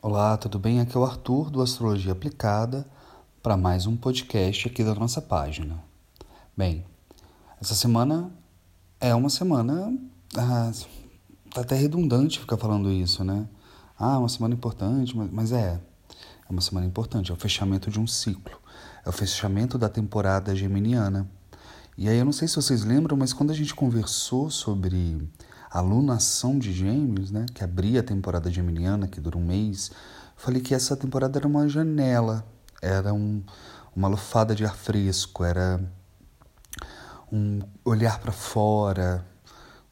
Olá, tudo bem? Aqui é o Arthur do Astrologia Aplicada para mais um podcast aqui da nossa página. Bem, essa semana é uma semana. Ah, tá até redundante ficar falando isso, né? Ah, uma semana importante, mas, mas é. É uma semana importante, é o fechamento de um ciclo. É o fechamento da temporada geminiana. E aí eu não sei se vocês lembram, mas quando a gente conversou sobre a lunação de Gêmeos, né, que abria a temporada geminiana, que dura um mês, falei que essa temporada era uma janela, era um, uma lufada de ar fresco, era um olhar para fora,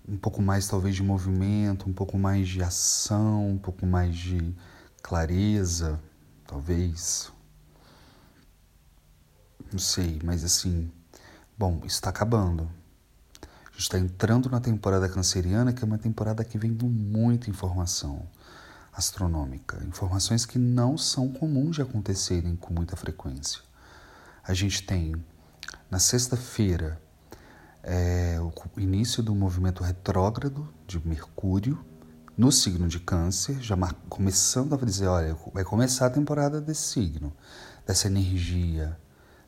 um pouco mais talvez de movimento, um pouco mais de ação, um pouco mais de clareza, talvez. Não sei, mas assim, bom, está acabando. Está entrando na temporada canceriana, que é uma temporada que vem com muita informação astronômica, informações que não são comuns de acontecerem com muita frequência. A gente tem na sexta-feira é, o início do movimento retrógrado de Mercúrio no signo de Câncer, já começando a dizer, olha, vai começar a temporada desse signo, dessa energia,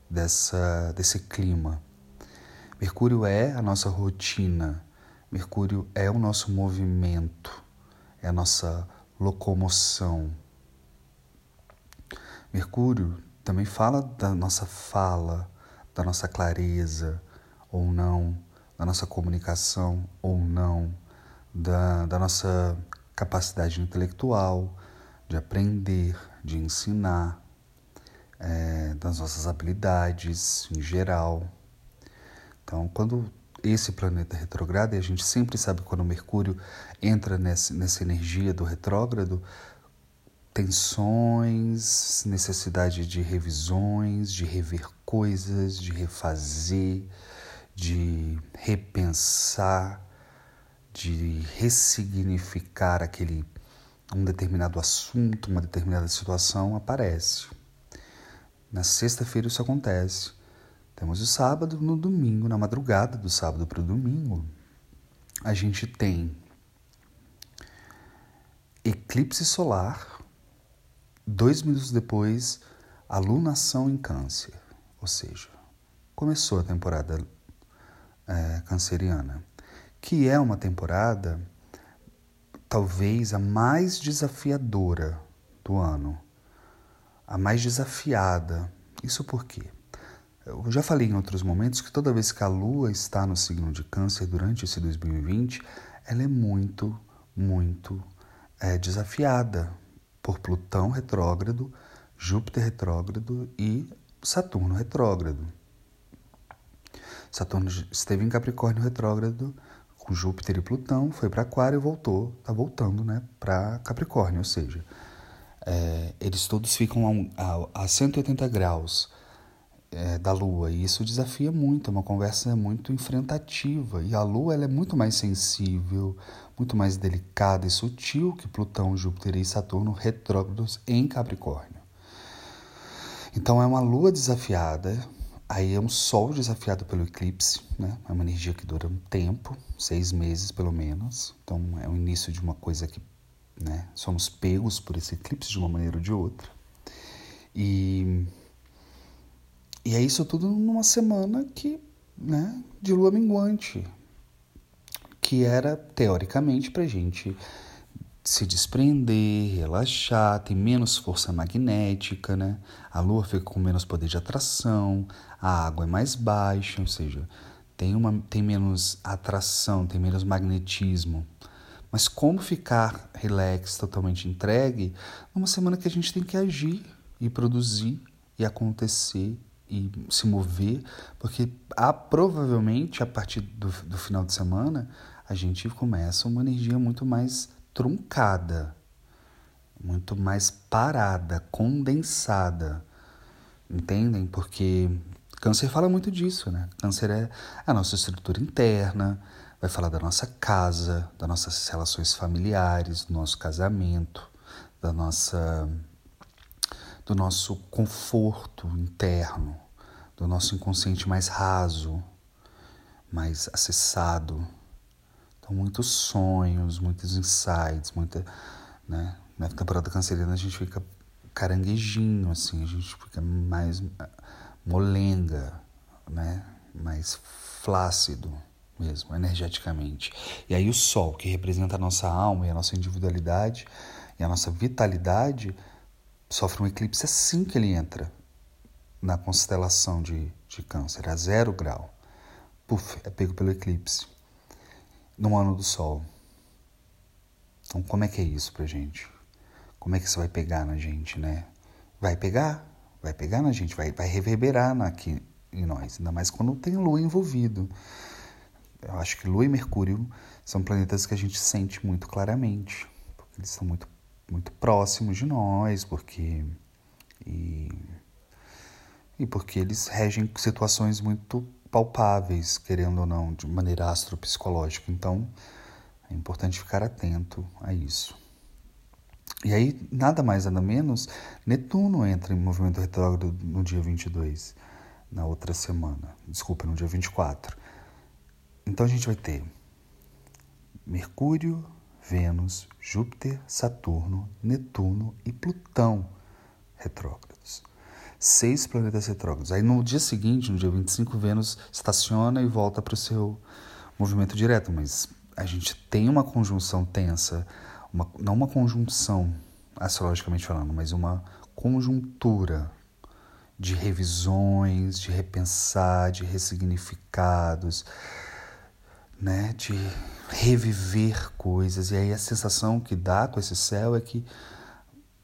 dessa, desse clima. Mercúrio é a nossa rotina, Mercúrio é o nosso movimento, é a nossa locomoção. Mercúrio também fala da nossa fala, da nossa clareza ou não, da nossa comunicação ou não, da, da nossa capacidade intelectual, de aprender, de ensinar, é, das nossas habilidades em geral. Então, quando esse planeta retrograda, e a gente sempre sabe quando Mercúrio entra nessa, nessa energia do retrógrado, tensões, necessidade de revisões, de rever coisas, de refazer, de repensar, de ressignificar aquele um determinado assunto, uma determinada situação aparece. Na sexta-feira isso acontece. Temos o sábado, no domingo, na madrugada do sábado para o domingo, a gente tem eclipse solar, dois minutos depois, a lunação em Câncer, ou seja, começou a temporada é, canceriana, que é uma temporada talvez a mais desafiadora do ano, a mais desafiada. Isso por quê? Eu já falei em outros momentos que toda vez que a Lua está no signo de Câncer durante esse 2020, ela é muito, muito é, desafiada por Plutão retrógrado, Júpiter retrógrado e Saturno retrógrado. Saturno esteve em Capricórnio retrógrado com Júpiter e Plutão, foi para Aquário e voltou, está voltando né, para Capricórnio, ou seja, é, eles todos ficam a, a, a 180 graus é, da Lua. E isso desafia muito, é uma conversa muito enfrentativa. E a Lua ela é muito mais sensível, muito mais delicada e sutil que Plutão, Júpiter e Saturno retrógrados em Capricórnio. Então é uma Lua desafiada, aí é um Sol desafiado pelo eclipse, né? é uma energia que dura um tempo, seis meses pelo menos. Então é o início de uma coisa que né, somos pegos por esse eclipse de uma maneira ou de outra. E e é isso tudo numa semana que, né, de lua minguante, que era teoricamente para gente se desprender, relaxar, ter menos força magnética, né? A lua fica com menos poder de atração, a água é mais baixa, ou seja, tem, uma, tem menos atração, tem menos magnetismo. Mas como ficar relax, totalmente entregue, numa semana que a gente tem que agir e produzir e acontecer e se mover, porque há, provavelmente a partir do, do final de semana a gente começa uma energia muito mais truncada, muito mais parada, condensada. Entendem? Porque câncer fala muito disso, né? Câncer é a nossa estrutura interna, vai falar da nossa casa, das nossas relações familiares, do nosso casamento, da nossa do nosso conforto interno, do nosso inconsciente mais raso, mais acessado. Então, muitos sonhos, muitos insights, muita, né? Na temporada canceriana a gente fica caranguejinho, assim, a gente fica mais molenga, né? Mais flácido mesmo, energeticamente. E aí o Sol, que representa a nossa alma e a nossa individualidade e a nossa vitalidade, sofre um eclipse assim que ele entra na constelação de, de câncer, a zero grau. Puf, é pego pelo eclipse. No ano do Sol. Então, como é que é isso pra gente? Como é que isso vai pegar na gente, né? Vai pegar, vai pegar na gente, vai, vai reverberar aqui em nós, ainda mais quando tem Lua envolvido. Eu acho que Lua e Mercúrio são planetas que a gente sente muito claramente, porque eles estão muito, muito próximos de nós, porque e, e porque eles regem situações muito palpáveis, querendo ou não, de maneira astropsicológica. Então, é importante ficar atento a isso. E aí, nada mais, nada menos, Netuno entra em movimento retrógrado no dia 22, na outra semana. Desculpa, no dia 24. Então a gente vai ter Mercúrio, Vênus, Júpiter, Saturno, Netuno e Plutão retrógrados. Seis planetas retrógrados. Aí no dia seguinte, no dia 25, Vênus estaciona e volta para o seu movimento direto, mas a gente tem uma conjunção tensa, uma, não uma conjunção astrologicamente falando, mas uma conjuntura de revisões, de repensar, de ressignificados né, de reviver coisas. E aí a sensação que dá com esse céu é que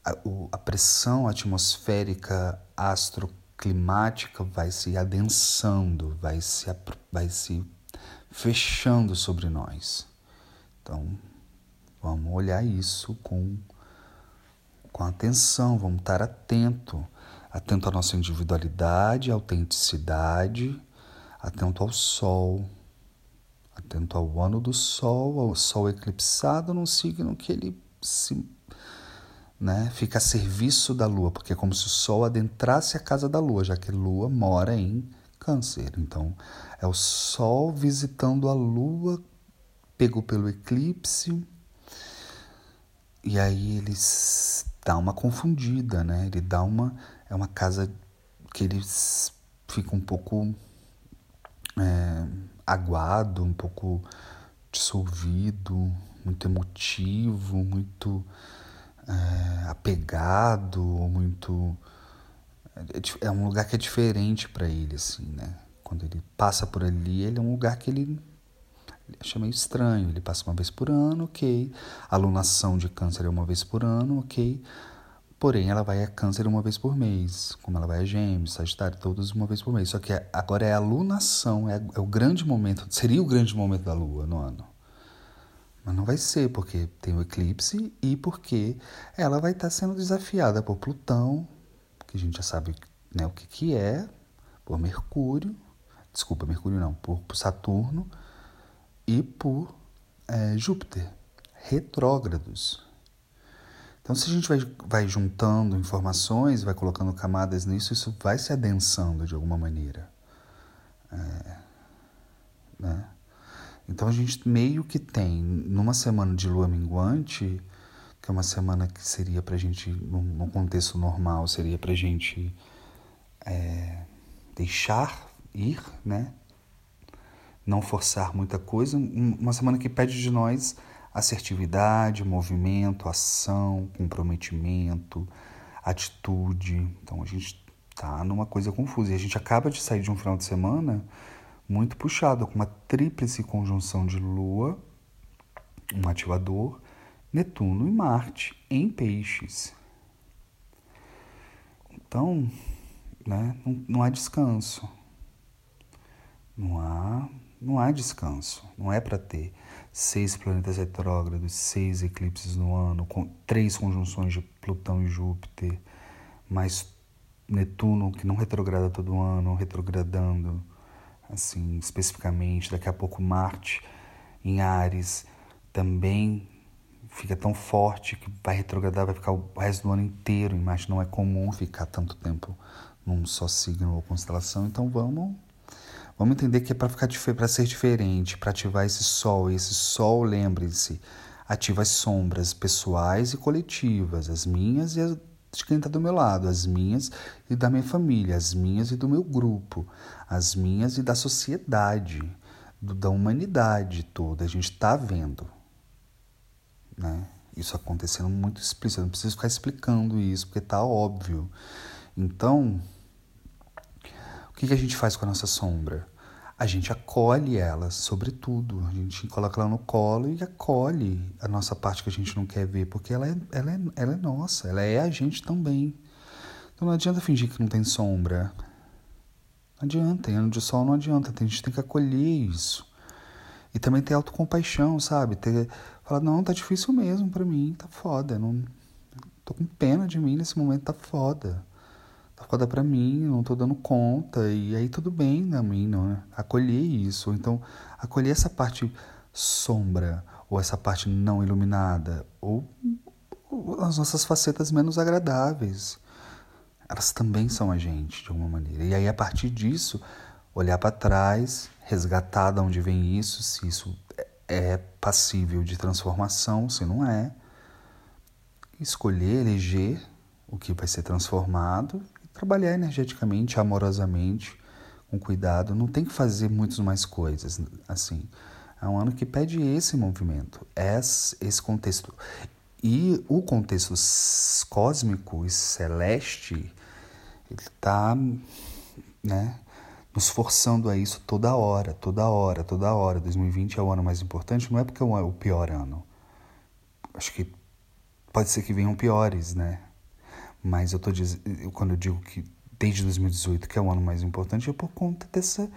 a, a pressão atmosférica astroclimática vai se adensando, vai se, vai se fechando sobre nós. Então, vamos olhar isso com, com atenção, vamos estar atento, atento à nossa individualidade, autenticidade, atento ao sol, atento ao ano do Sol, ao Sol eclipsado num signo que ele se, né, fica a serviço da Lua, porque é como se o Sol adentrasse a casa da Lua, já que Lua mora em Câncer. Então, é o Sol visitando a Lua, pegou pelo eclipse, e aí ele dá uma confundida, né? Ele dá uma. É uma casa que ele fica um pouco. É, aguado, um pouco dissolvido, muito emotivo, muito é, apegado, muito é, é um lugar que é diferente para ele assim, né? Quando ele passa por ali, ele é um lugar que ele, acha meio estranho. Ele passa uma vez por ano, ok. Alunação de câncer é uma vez por ano, ok. Porém, ela vai a câncer uma vez por mês, como ela vai a gêmeos, sagitário, todos uma vez por mês. Só que agora é a lunação, é, é o grande momento, seria o grande momento da lua no ano. Mas não vai ser, porque tem o eclipse e porque ela vai estar sendo desafiada por Plutão, que a gente já sabe né, o que, que é, por Mercúrio, desculpa, Mercúrio não, por, por Saturno e por é, Júpiter, retrógrados. Então, se a gente vai, vai juntando informações, vai colocando camadas nisso, isso vai se adensando de alguma maneira. É, né? Então, a gente meio que tem, numa semana de lua minguante, que é uma semana que seria para a gente, num, contexto normal, seria para a gente é, deixar ir, né? não forçar muita coisa, uma semana que pede de nós assertividade, movimento, ação, comprometimento, atitude. Então a gente tá numa coisa confusa. E a gente acaba de sair de um final de semana muito puxado, com uma tríplice conjunção de Lua, um ativador, Netuno e Marte em peixes. Então, né, não, não há descanso. Não há, não há descanso. Não é para ter seis planetas retrógrados, seis eclipses no ano, com três conjunções de Plutão e Júpiter, mais Netuno, que não retrograda todo ano, retrogradando, assim, especificamente. Daqui a pouco Marte em Ares também fica tão forte que vai retrogradar, vai ficar o resto do ano inteiro. Em Marte não é comum ficar tanto tempo num só signo ou constelação, então vamos Vamos entender que é para ficar para ser diferente, para ativar esse sol. E esse sol, lembre-se, ativa as sombras pessoais e coletivas, as minhas e as de quem está do meu lado, as minhas e da minha família, as minhas e do meu grupo, as minhas e da sociedade, do, da humanidade toda. A gente está vendo. Né? Isso acontecendo muito explícito. Eu não preciso ficar explicando isso, porque está óbvio. Então, o que, que a gente faz com a nossa sombra? A gente acolhe ela, sobretudo. A gente coloca ela no colo e acolhe a nossa parte que a gente não quer ver, porque ela é, ela é, ela é nossa, ela é a gente também. Então não adianta fingir que não tem sombra. Não adianta, em ano de sol não adianta, a gente tem que acolher isso. E também ter autocompaixão, sabe? Ter, falar, não, tá difícil mesmo para mim, tá foda. Não, tô com pena de mim nesse momento, tá foda. Tá foda pra mim, não tô dando conta. E aí tudo bem mim, não, né? Acolher isso. Então, acolher essa parte sombra, ou essa parte não iluminada, ou, ou as nossas facetas menos agradáveis. Elas também são a gente, de alguma maneira. E aí, a partir disso, olhar para trás, resgatar de onde vem isso, se isso é passível de transformação, se não é, escolher, eleger o que vai ser transformado trabalhar energeticamente, amorosamente, com cuidado. Não tem que fazer muitas mais coisas, assim. É um ano que pede esse movimento, esse contexto. E o contexto cósmico e celeste, ele está né, nos forçando a isso toda hora, toda hora, toda hora. 2020 é o ano mais importante, não é porque é o pior ano. Acho que pode ser que venham piores, né? Mas eu tô dizendo, quando eu digo que desde 2018 que é o ano mais importante, é por conta dessa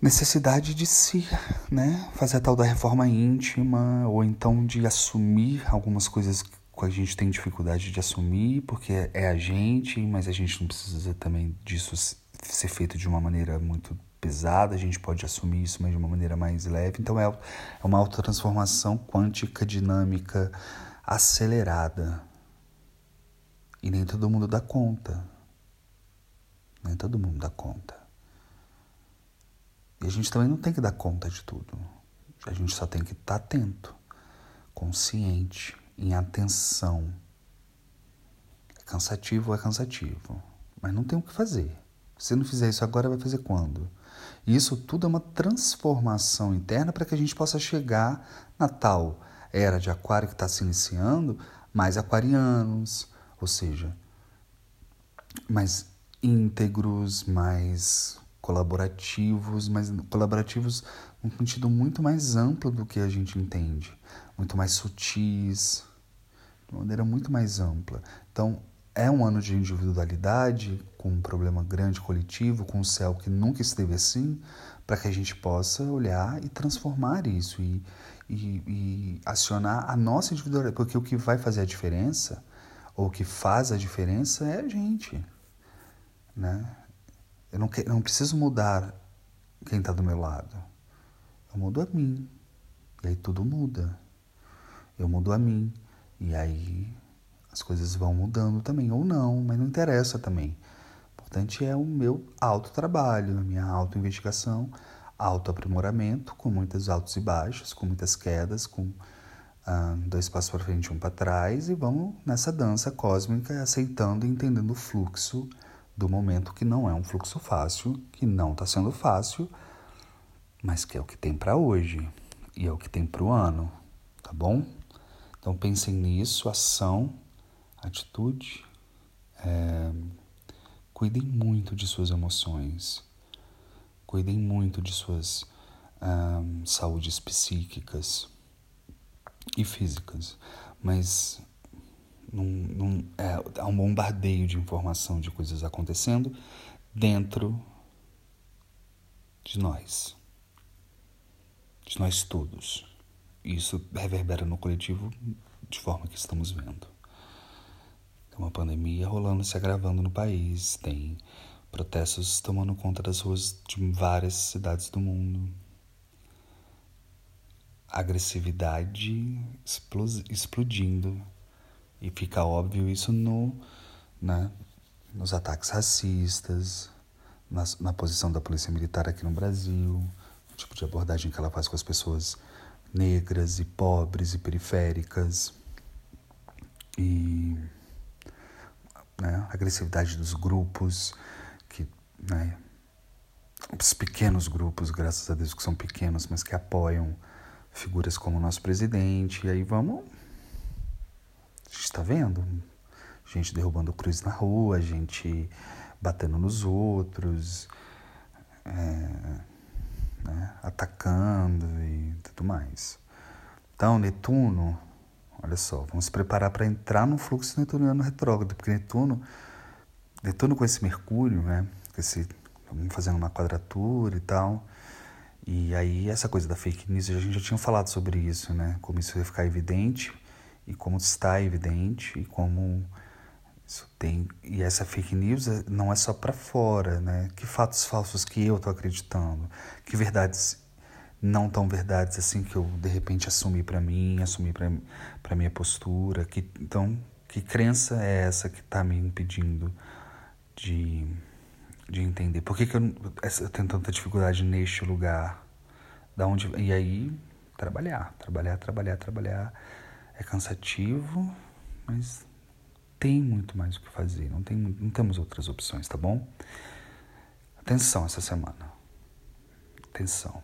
necessidade de se, né, fazer a tal da reforma íntima ou então de assumir algumas coisas que a gente tem dificuldade de assumir, porque é a gente, mas a gente não precisa também disso ser feito de uma maneira muito pesada, a gente pode assumir isso, mas de uma maneira mais leve. Então é, é uma autotransformação quântica, dinâmica, acelerada. E nem todo mundo dá conta. Nem todo mundo dá conta. E a gente também não tem que dar conta de tudo. A gente só tem que estar tá atento, consciente, em atenção. É cansativo, é cansativo. Mas não tem o que fazer. Se não fizer isso agora, vai fazer quando? E isso tudo é uma transformação interna para que a gente possa chegar na tal era de aquário que está se iniciando, mais aquarianos, ou seja, mais íntegros, mais colaborativos, mas colaborativos num sentido muito mais amplo do que a gente entende, muito mais sutis, de maneira muito mais ampla. Então, é um ano de individualidade, com um problema grande coletivo, com um céu que nunca esteve assim, para que a gente possa olhar e transformar isso e, e, e, acionar a nossa individualidade. Porque o que vai fazer a diferença, ou que faz a diferença, é a gente. Né? Eu não, que, não preciso mudar quem está do meu lado. Eu mudo a mim. E aí tudo muda. Eu mudo a mim. E aí as coisas vão mudando também, ou não, mas não interessa também. O importante é o meu autotrabalho, a minha autoinvestigação, autoaprimoramento, com muitos altos e baixos, com muitas quedas, com ah, dois passos para frente um para trás, e vamos nessa dança cósmica, aceitando e entendendo o fluxo do momento, que não é um fluxo fácil, que não está sendo fácil, mas que é o que tem para hoje e é o que tem para o ano, tá bom? Então pensem nisso, ação atitude, é, cuidem muito de suas emoções, cuidem muito de suas um, saúdes psíquicas e físicas, mas num, num, é, há um bombardeio de informação de coisas acontecendo dentro de nós, de nós todos. Isso reverbera no coletivo de forma que estamos vendo. Tem uma pandemia rolando, se agravando no país, tem protestos tomando conta das ruas de várias cidades do mundo. Agressividade explodindo. E fica óbvio isso no, né, nos ataques racistas, na, na posição da Polícia Militar aqui no Brasil, o tipo de abordagem que ela faz com as pessoas negras e pobres e periféricas e né, agressividade dos grupos que né, os pequenos grupos, graças a Deus que são pequenos, mas que apoiam figuras como o nosso presidente. E aí vamos. A gente está vendo? Gente derrubando cruz na rua, gente batendo nos outros, é, né, atacando e tudo mais. Então, Netuno, olha só, vamos preparar para entrar no fluxo netuniano retrógrado, porque Netuno, Netuno com esse Mercúrio, né, com esse fazendo uma quadratura e tal. E aí essa coisa da fake news, a gente já tinha falado sobre isso, né? Como isso ia ficar evidente e como está evidente e como isso tem e essa fake news é, não é só para fora, né? Que fatos falsos que eu tô acreditando, que verdades não tão verdades assim que eu de repente assumi para mim, assumi para para minha postura, que então que crença é essa que está me impedindo de de entender por que, que eu, eu tenho tanta dificuldade neste lugar. Da onde, e aí, trabalhar, trabalhar, trabalhar, trabalhar. É cansativo, mas tem muito mais o que fazer. Não, tem, não temos outras opções, tá bom? Atenção essa semana. Atenção.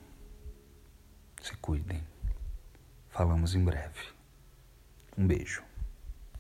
Se cuidem. Falamos em breve. Um beijo.